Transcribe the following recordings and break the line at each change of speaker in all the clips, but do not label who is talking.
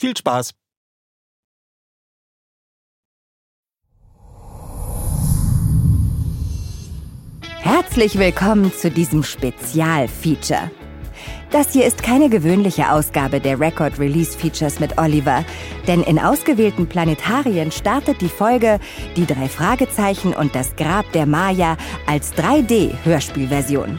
Viel Spaß!
Herzlich willkommen zu diesem Spezialfeature. Das hier ist keine gewöhnliche Ausgabe der Record Release Features mit Oliver, denn in ausgewählten Planetarien startet die Folge Die drei Fragezeichen und das Grab der Maya als 3D-Hörspielversion.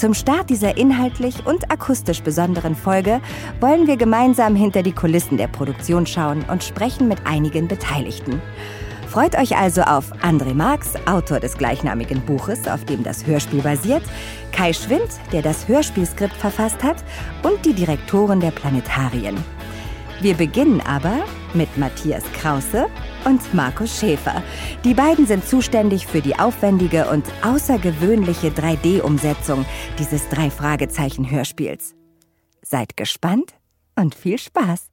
Zum Start dieser inhaltlich und akustisch besonderen Folge wollen wir gemeinsam hinter die Kulissen der Produktion schauen und sprechen mit einigen Beteiligten. Freut euch also auf André Marx, Autor des gleichnamigen Buches, auf dem das Hörspiel basiert, Kai Schwind, der das Hörspielskript verfasst hat, und die Direktoren der Planetarien. Wir beginnen aber mit Matthias Krause und Markus Schäfer. Die beiden sind zuständig für die aufwendige und außergewöhnliche 3D-Umsetzung dieses Drei-Fragezeichen-Hörspiels. Seid gespannt und viel Spaß!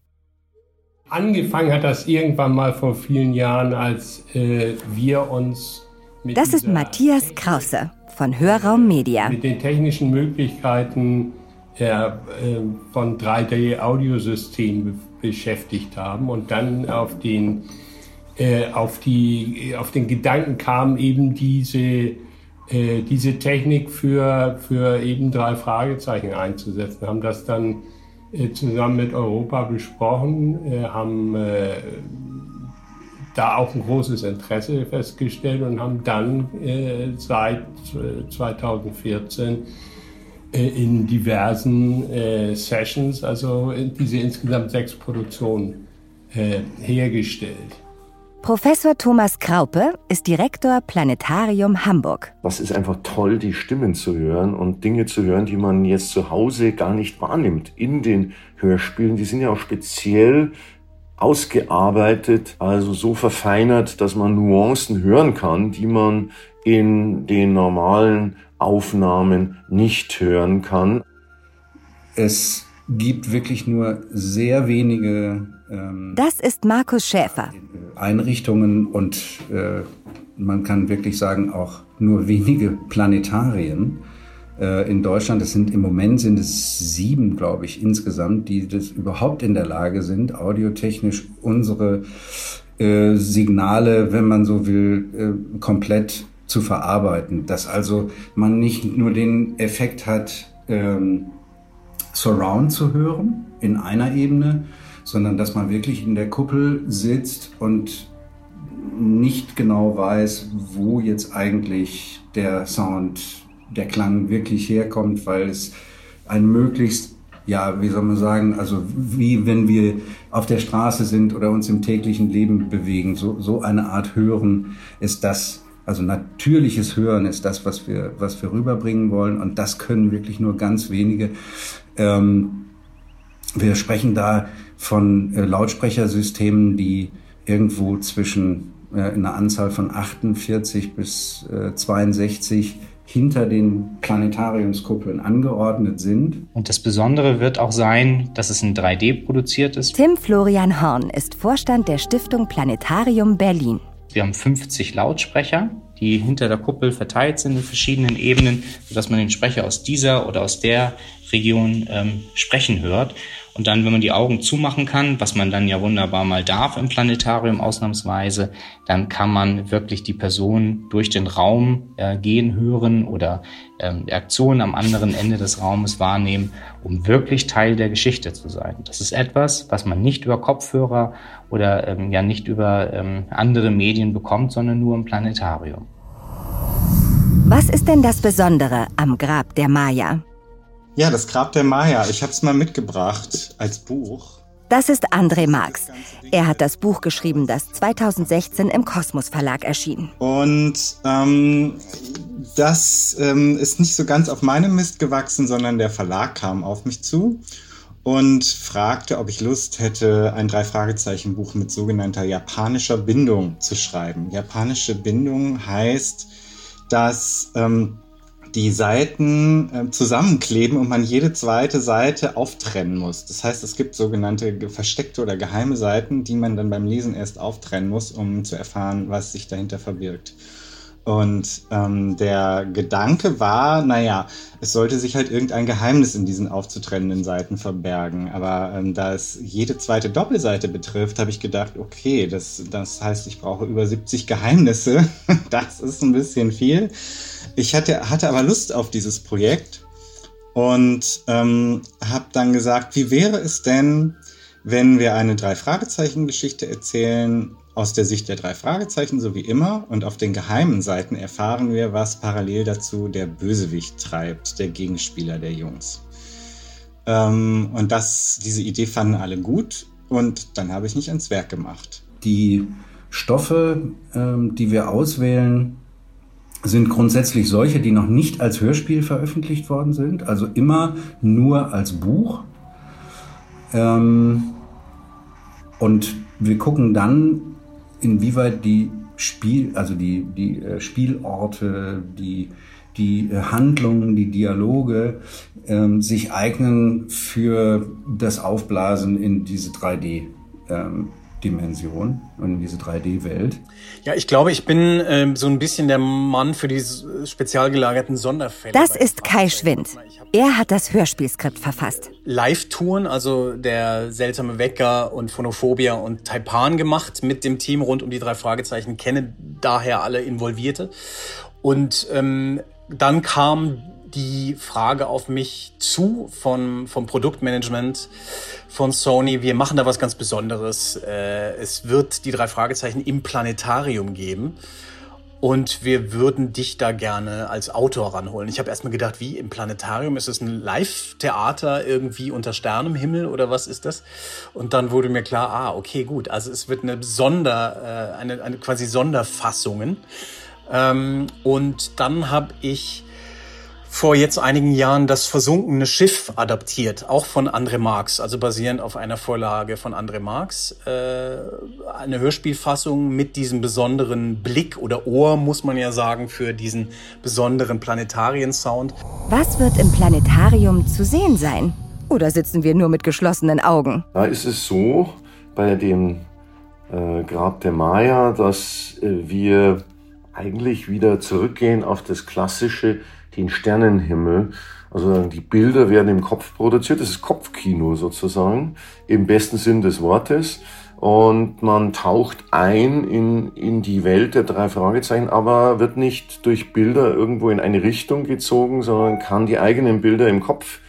Angefangen hat das irgendwann mal vor vielen Jahren, als äh, wir uns
mit Das ist Matthias Krause von Hörraum Media.
Mit den technischen Möglichkeiten äh, von 3D-Audiosystemen beschäftigt haben und dann auf den, äh, auf die, auf den Gedanken kam, eben diese, äh, diese Technik für, für eben drei Fragezeichen einzusetzen, haben das dann äh, zusammen mit Europa besprochen, äh, haben äh, da auch ein großes Interesse festgestellt und haben dann seit 2014 in diversen Sessions, also diese insgesamt sechs Produktionen hergestellt.
Professor Thomas Kraupe ist Direktor Planetarium Hamburg.
Was ist einfach toll, die Stimmen zu hören und Dinge zu hören, die man jetzt zu Hause gar nicht wahrnimmt in den Hörspielen. Die sind ja auch speziell ausgearbeitet, also so verfeinert, dass man Nuancen hören kann, die man in den normalen Aufnahmen nicht hören kann.
Es gibt wirklich nur sehr wenige.
Ähm, das ist Markus Schäfer.
Einrichtungen und äh, man kann wirklich sagen auch nur wenige Planetarien äh, in Deutschland. Es sind im Moment sind es sieben, glaube ich, insgesamt, die das überhaupt in der Lage sind, audiotechnisch unsere äh, Signale, wenn man so will, äh, komplett zu verarbeiten. Dass also man nicht nur den Effekt hat, ähm, Surround zu hören in einer Ebene, sondern dass man wirklich in der Kuppel sitzt und nicht genau weiß, wo jetzt eigentlich der Sound, der Klang wirklich herkommt, weil es ein möglichst, ja, wie soll man sagen, also wie wenn wir auf der Straße sind oder uns im täglichen Leben bewegen, so, so eine Art Hören ist das, Also natürliches Hören ist das, was wir, was wir rüberbringen wollen. Und das können wirklich nur ganz wenige. Ähm, wir sprechen da von äh, Lautsprechersystemen, die irgendwo zwischen äh, einer Anzahl von 48 bis äh, 62 hinter den Planetariumskuppeln angeordnet sind.
Und das Besondere wird auch sein, dass es in 3D produziert ist.
Tim Florian Horn ist Vorstand der Stiftung Planetarium Berlin.
Wir haben 50 Lautsprecher, die hinter der Kuppel verteilt sind in verschiedenen Ebenen, sodass man den Sprecher aus dieser oder aus der Region ähm, sprechen hört. Und dann, wenn man die Augen zumachen kann, was man dann ja wunderbar mal darf im Planetarium ausnahmsweise, dann kann man wirklich die Person durch den Raum äh, gehen hören oder ähm, Aktionen am anderen Ende des Raumes wahrnehmen, um wirklich Teil der Geschichte zu sein. Das ist etwas, was man nicht über Kopfhörer oder ähm, ja nicht über ähm, andere Medien bekommt, sondern nur im Planetarium.
Was ist denn das Besondere am Grab der Maya?
Ja, das Grab der Maya. Ich habe es mal mitgebracht als Buch.
Das ist André Marx. Er hat das Buch geschrieben, das 2016 im Kosmos Verlag erschien.
Und ähm, das ähm, ist nicht so ganz auf meinem Mist gewachsen, sondern der Verlag kam auf mich zu und fragte, ob ich Lust hätte, ein Drei-Fragezeichen-Buch mit sogenannter japanischer Bindung zu schreiben. Japanische Bindung heißt, dass ähm, die Seiten äh, zusammenkleben und man jede zweite Seite auftrennen muss. Das heißt, es gibt sogenannte versteckte oder geheime Seiten, die man dann beim Lesen erst auftrennen muss, um zu erfahren, was sich dahinter verbirgt. Und ähm, der Gedanke war, naja, es sollte sich halt irgendein Geheimnis in diesen aufzutrennenden Seiten verbergen. Aber ähm, da es jede zweite Doppelseite betrifft, habe ich gedacht, okay, das, das heißt, ich brauche über 70 Geheimnisse. das ist ein bisschen viel. Ich hatte, hatte aber Lust auf dieses Projekt und ähm, habe dann gesagt, wie wäre es denn, wenn wir eine Drei-Fragezeichen-Geschichte erzählen, aus der Sicht der drei Fragezeichen, so wie immer. Und auf den geheimen Seiten erfahren wir, was parallel dazu der Bösewicht treibt, der Gegenspieler der Jungs. Ähm, und das, diese Idee fanden alle gut. Und dann habe ich mich ans Werk gemacht.
Die Stoffe, ähm, die wir auswählen, sind grundsätzlich solche, die noch nicht als Hörspiel veröffentlicht worden sind, also immer nur als Buch. Ähm, und wir gucken dann, inwieweit die Spiel, also die, die äh, Spielorte, die, die äh, Handlungen, die Dialoge ähm, sich eignen für das Aufblasen in diese 3D. Ähm, Dimension und in diese 3D-Welt.
Ja, ich glaube, ich bin ähm, so ein bisschen der Mann für die spezial gelagerten Sonderfälle.
Das ist Kai Schwind. Er hat das Hörspielskript verfasst.
Live-Touren, also der seltsame Wecker und Phonophobia und Taipan gemacht mit dem Team rund um die drei Fragezeichen, kenne daher alle Involvierte. Und ähm, dann kam die Frage auf mich zu vom, vom Produktmanagement von Sony. Wir machen da was ganz Besonderes. Äh, es wird die drei Fragezeichen im Planetarium geben. Und wir würden dich da gerne als Autor ranholen. Ich habe erstmal gedacht, wie im Planetarium? Ist es ein Live-Theater irgendwie unter Sternenhimmel oder was ist das? Und dann wurde mir klar, ah, okay, gut. Also es wird eine Sonder, äh, eine, eine quasi Sonderfassungen. Ähm, und dann habe ich vor jetzt einigen Jahren das versunkene Schiff adaptiert, auch von André Marx, also basierend auf einer Vorlage von André Marx. Äh, eine Hörspielfassung mit diesem besonderen Blick oder Ohr, muss man ja sagen, für diesen besonderen Planetarien-Sound.
Was wird im Planetarium zu sehen sein? Oder sitzen wir nur mit geschlossenen Augen?
Da ist es so, bei dem äh, Grab der Maya, dass äh, wir eigentlich wieder zurückgehen auf das klassische den Sternenhimmel. Also die Bilder werden im Kopf produziert. Das ist Kopfkino sozusagen, im besten Sinn des Wortes. Und man taucht ein in, in die Welt der drei Fragezeichen, aber wird nicht durch Bilder irgendwo in eine Richtung gezogen, sondern kann die eigenen Bilder im Kopf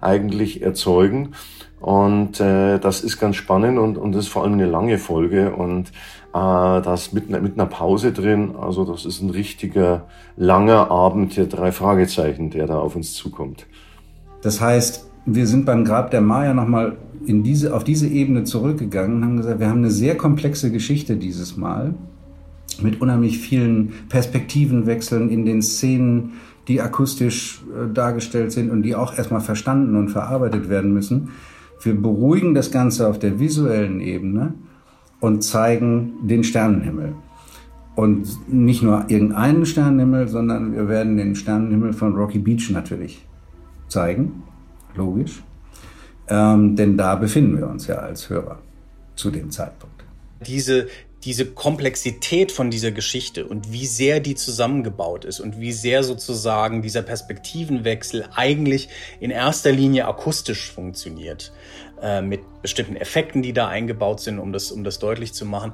eigentlich erzeugen. Und äh, das ist ganz spannend und, und das ist vor allem eine lange Folge. Und äh, das mit, mit einer Pause drin. Also das ist ein richtiger langer Abend der drei Fragezeichen, der da auf uns zukommt.
Das heißt, wir sind beim Grab der Maya nochmal in diese, auf diese Ebene zurückgegangen und haben gesagt, wir haben eine sehr komplexe Geschichte dieses Mal. mit unheimlich vielen Perspektivenwechseln in den Szenen, die akustisch äh, dargestellt sind und die auch erstmal verstanden und verarbeitet werden müssen. Wir beruhigen das Ganze auf der visuellen Ebene und zeigen den Sternenhimmel. Und nicht nur irgendeinen Sternenhimmel, sondern wir werden den Sternenhimmel von Rocky Beach natürlich zeigen. Logisch. Ähm, denn da befinden wir uns ja als Hörer zu dem Zeitpunkt.
Diese, diese Komplexität von dieser Geschichte und wie sehr die zusammengebaut ist und wie sehr sozusagen dieser Perspektivenwechsel eigentlich in erster Linie akustisch funktioniert, äh, mit bestimmten Effekten, die da eingebaut sind, um das, um das deutlich zu machen,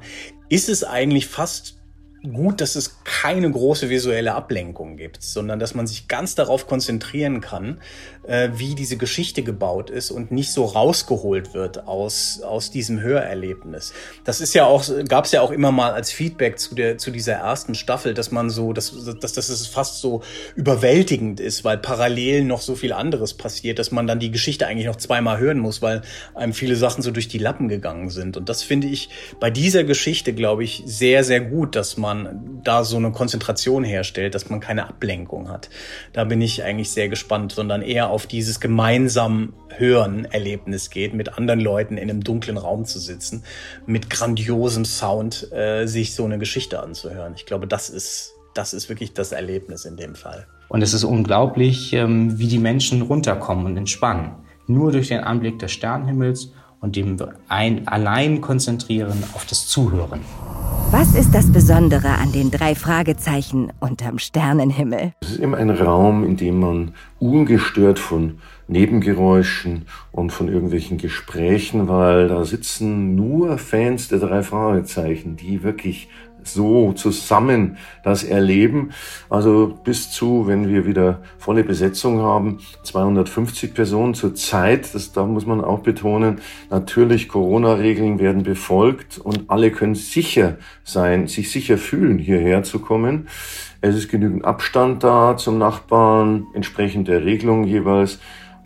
ist es eigentlich fast gut, dass es keine große visuelle Ablenkung gibt, sondern dass man sich ganz darauf konzentrieren kann, äh, wie diese Geschichte gebaut ist und nicht so rausgeholt wird aus, aus diesem Hörerlebnis. Das ist ja auch, gab es ja auch immer mal als Feedback zu, der, zu dieser ersten Staffel, dass man so, dass, dass, dass es fast so überwältigend ist, weil parallel noch so viel anderes passiert, dass man dann die Geschichte eigentlich noch zweimal hören muss, weil einem viele Sachen so durch die Lappen gegangen sind. Und das finde ich bei dieser Geschichte, glaube ich, sehr, sehr gut, dass man man da so eine Konzentration herstellt, dass man keine Ablenkung hat. Da bin ich eigentlich sehr gespannt, sondern eher auf dieses gemeinsam Hören-Erlebnis geht, mit anderen Leuten in einem dunklen Raum zu sitzen, mit grandiosem Sound äh, sich so eine Geschichte anzuhören. Ich glaube, das ist, das ist wirklich das Erlebnis in dem Fall.
Und es ist unglaublich, ähm, wie die Menschen runterkommen und entspannen. Nur durch den Anblick des Sternenhimmels und dem ein allein konzentrieren auf das Zuhören.
Was ist das Besondere an den drei Fragezeichen unterm Sternenhimmel?
Es ist immer ein Raum, in dem man ungestört von Nebengeräuschen und von irgendwelchen Gesprächen, weil da sitzen nur Fans der drei Fragezeichen, die wirklich so zusammen das erleben. Also bis zu, wenn wir wieder volle Besetzung haben, 250 Personen zur Zeit. Das, da muss man auch betonen. Natürlich, Corona-Regeln werden befolgt und alle können sicher sein, sich sicher fühlen, hierher zu kommen. Es ist genügend Abstand da zum Nachbarn, entsprechend der Regelung jeweils.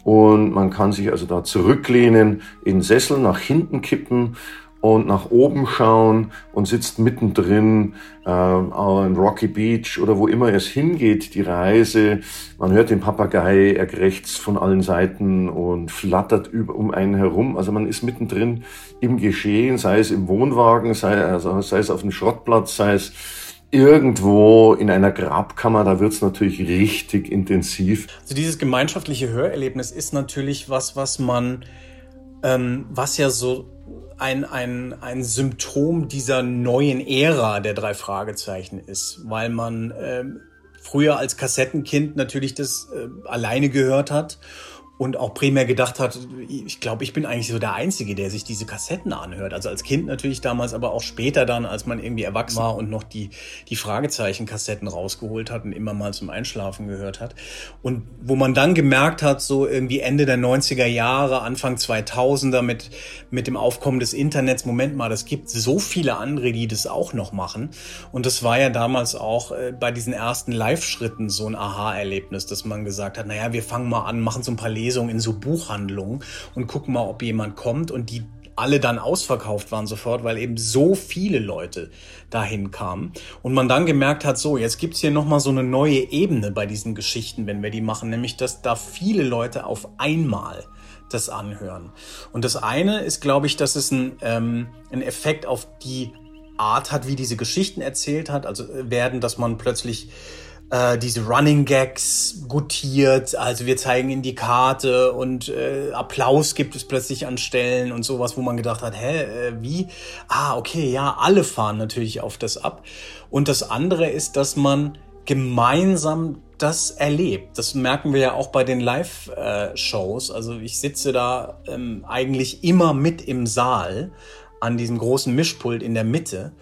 Und man kann sich also da zurücklehnen, in Sessel nach hinten kippen und nach oben schauen und sitzt mittendrin äh, in Rocky Beach oder wo immer es hingeht, die Reise. Man hört den Papagei, er krächzt von allen Seiten und flattert über, um einen herum. Also man ist mittendrin im Geschehen, sei es im Wohnwagen, sei, also sei es auf dem Schrottplatz, sei es irgendwo in einer Grabkammer, da wird's natürlich richtig intensiv.
Also dieses gemeinschaftliche Hörerlebnis ist natürlich was, was man, ähm, was ja so ein, ein, ein Symptom dieser neuen Ära der drei Fragezeichen ist, weil man ähm, früher als Kassettenkind natürlich das äh, alleine gehört hat und auch primär gedacht hat, ich glaube, ich bin eigentlich so der Einzige, der sich diese Kassetten anhört. Also als Kind natürlich damals, aber auch später dann, als man irgendwie erwachsen war und noch die, die Fragezeichen-Kassetten rausgeholt hat und immer mal zum Einschlafen gehört hat. Und wo man dann gemerkt hat, so irgendwie Ende der 90er Jahre, Anfang 2000er mit, mit dem Aufkommen des Internets, Moment mal, das gibt so viele andere, die das auch noch machen. Und das war ja damals auch äh, bei diesen ersten Live-Schritten so ein Aha-Erlebnis, dass man gesagt hat, naja, wir fangen mal an, machen so ein paar Lesungen in so Buchhandlungen und gucken mal, ob jemand kommt und die alle dann ausverkauft waren sofort, weil eben so viele Leute dahin kamen. Und man dann gemerkt hat, so, jetzt gibt's hier nochmal so eine neue Ebene bei diesen Geschichten, wenn wir die machen, nämlich dass da viele Leute auf einmal das anhören. Und das eine ist, glaube ich, dass es ein, ähm, ein Effekt auf die Art hat, wie diese Geschichten erzählt hat. Also äh, werden, dass man plötzlich äh, diese Running Gags gutiert. Also wir zeigen in die Karte und äh, Applaus gibt es plötzlich an Stellen und sowas, wo man gedacht hat, hä, äh, wie? Ah, okay, ja, alle fahren natürlich auf das ab. Und das andere ist, dass man gemeinsam das erlebt. Das merken wir ja auch bei den Live-Shows. Also ich sitze da ähm, eigentlich immer mit im Saal an diesem großen Mischpult in der Mitte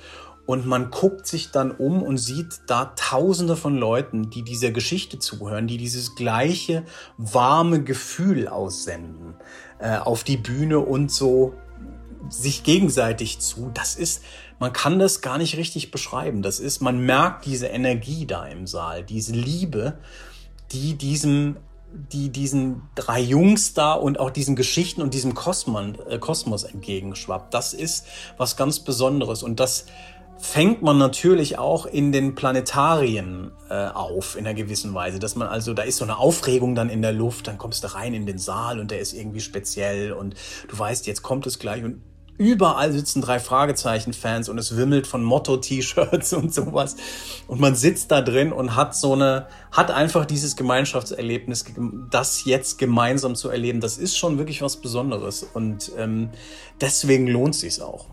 und man guckt sich dann um und sieht da tausende von Leuten, die dieser Geschichte zuhören, die dieses gleiche warme Gefühl aussenden äh, auf die Bühne und so sich gegenseitig zu. Das ist, man kann das gar nicht richtig beschreiben. Das ist, man merkt diese Energie da im Saal, diese Liebe, die diesem die diesen drei Jungs da und auch diesen Geschichten und diesem Kosmos, äh, Kosmos entgegenschwappt. Das ist was ganz Besonderes und das fängt man natürlich auch in den Planetarien äh, auf in einer gewissen Weise, dass man also da ist so eine Aufregung dann in der Luft, dann kommst du rein in den Saal und der ist irgendwie speziell und du weißt, jetzt kommt es gleich und überall sitzen drei Fragezeichen-Fans und es wimmelt von Motto-T-Shirts und sowas. Und man sitzt da drin und hat so eine, hat einfach dieses Gemeinschaftserlebnis, das jetzt gemeinsam zu erleben, das ist schon wirklich was Besonderes. Und ähm, deswegen lohnt sich's auch.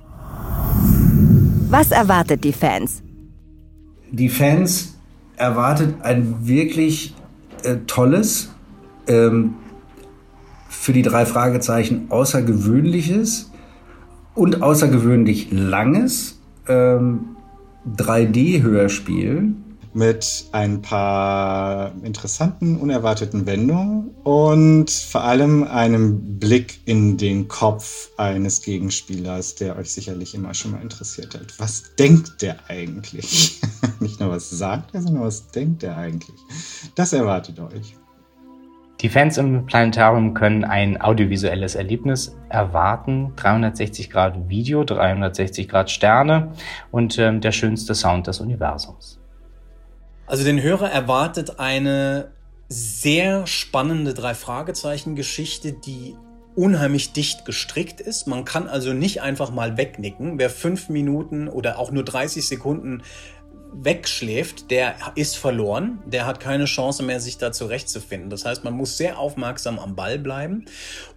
Was erwartet die Fans?
Die Fans erwartet ein wirklich äh, tolles, ähm, für die drei Fragezeichen außergewöhnliches und außergewöhnlich langes ähm, 3D-Hörspiel
mit ein paar interessanten, unerwarteten Wendungen und vor allem einem Blick in den Kopf eines Gegenspielers, der euch sicherlich immer schon mal interessiert hat. Was denkt der eigentlich? Nicht nur was sagt er, sondern was denkt er eigentlich? Das erwartet euch.
Die Fans im Planetarium können ein audiovisuelles Erlebnis erwarten. 360 Grad Video, 360 Grad Sterne und ähm, der schönste Sound des Universums.
Also den Hörer erwartet eine sehr spannende Drei-Fragezeichen-Geschichte, die unheimlich dicht gestrickt ist. Man kann also nicht einfach mal wegnicken. Wer fünf Minuten oder auch nur 30 Sekunden wegschläft, der ist verloren. Der hat keine Chance mehr, sich da zurechtzufinden. Das heißt, man muss sehr aufmerksam am Ball bleiben.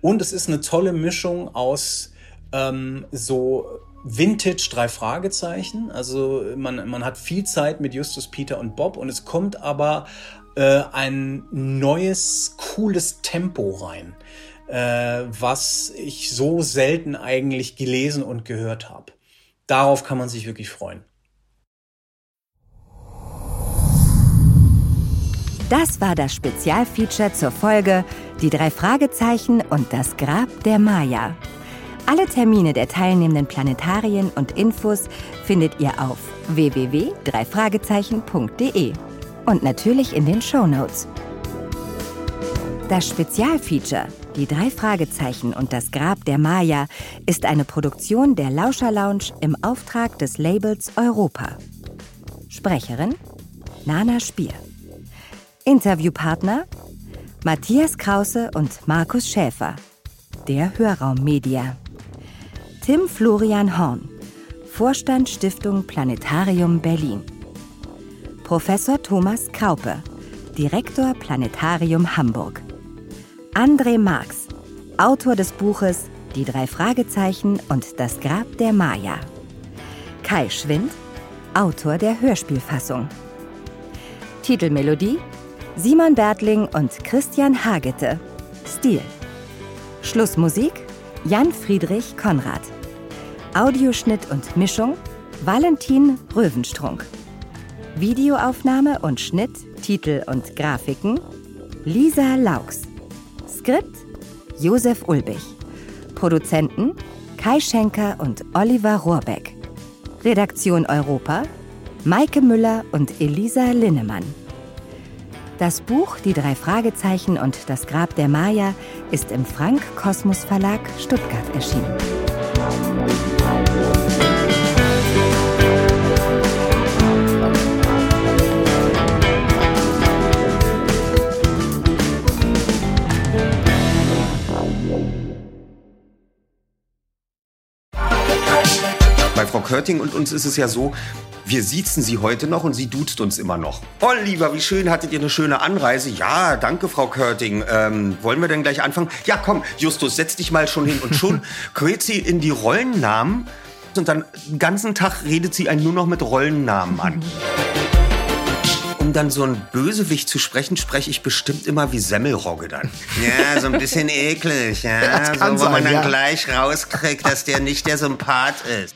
Und es ist eine tolle Mischung aus ähm, so Vintage drei Fragezeichen. Also man, man hat viel Zeit mit Justus, Peter und Bob und es kommt aber äh, ein neues, cooles Tempo rein, äh, was ich so selten eigentlich gelesen und gehört habe. Darauf kann man sich wirklich freuen.
Das war das Spezialfeature zur Folge Die drei Fragezeichen und das Grab der Maya. Alle Termine der teilnehmenden Planetarien und Infos findet ihr auf www.dreifragezeichen.de und natürlich in den Show Notes. Das Spezialfeature Die drei Fragezeichen und das Grab der Maya ist eine Produktion der Lauscher Lounge im Auftrag des Labels Europa. Sprecherin Nana Spier. Interviewpartner Matthias Krause und Markus Schäfer. Der Hörraum Media. Tim Florian Horn, Vorstand Stiftung Planetarium Berlin. Professor Thomas Kraupe, Direktor Planetarium Hamburg. André Marx, Autor des Buches Die drei Fragezeichen und das Grab der Maya. Kai Schwind, Autor der Hörspielfassung. Titelmelodie Simon Bertling und Christian Hagete. Stil. Schlussmusik Jan Friedrich Konrad. Audioschnitt und Mischung Valentin Röwenstrunk. Videoaufnahme und Schnitt, Titel und Grafiken Lisa Laux. Skript Josef Ulbich. Produzenten Kai Schenker und Oliver Rohrbeck. Redaktion Europa Maike Müller und Elisa Linnemann. Das Buch Die drei Fragezeichen und das Grab der Maya ist im Frank Kosmos Verlag Stuttgart erschienen.
Körting und uns ist es ja so, wir siezen sie heute noch und sie duzt uns immer noch. Oh, lieber, wie schön, hattet ihr eine schöne Anreise? Ja, danke, Frau Körting. Ähm, wollen wir denn gleich anfangen? Ja, komm, Justus, setz dich mal schon hin. Und schon quält sie in die Rollennamen und dann den ganzen Tag redet sie einen nur noch mit Rollennamen an. Um dann so ein Bösewicht zu sprechen, spreche ich bestimmt immer wie Semmelrogge dann. Ja, so ein bisschen eklig, ja. So, wo
sein,
man dann
ja.
gleich rauskriegt, dass der nicht der Sympath ist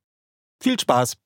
Viel Spaß!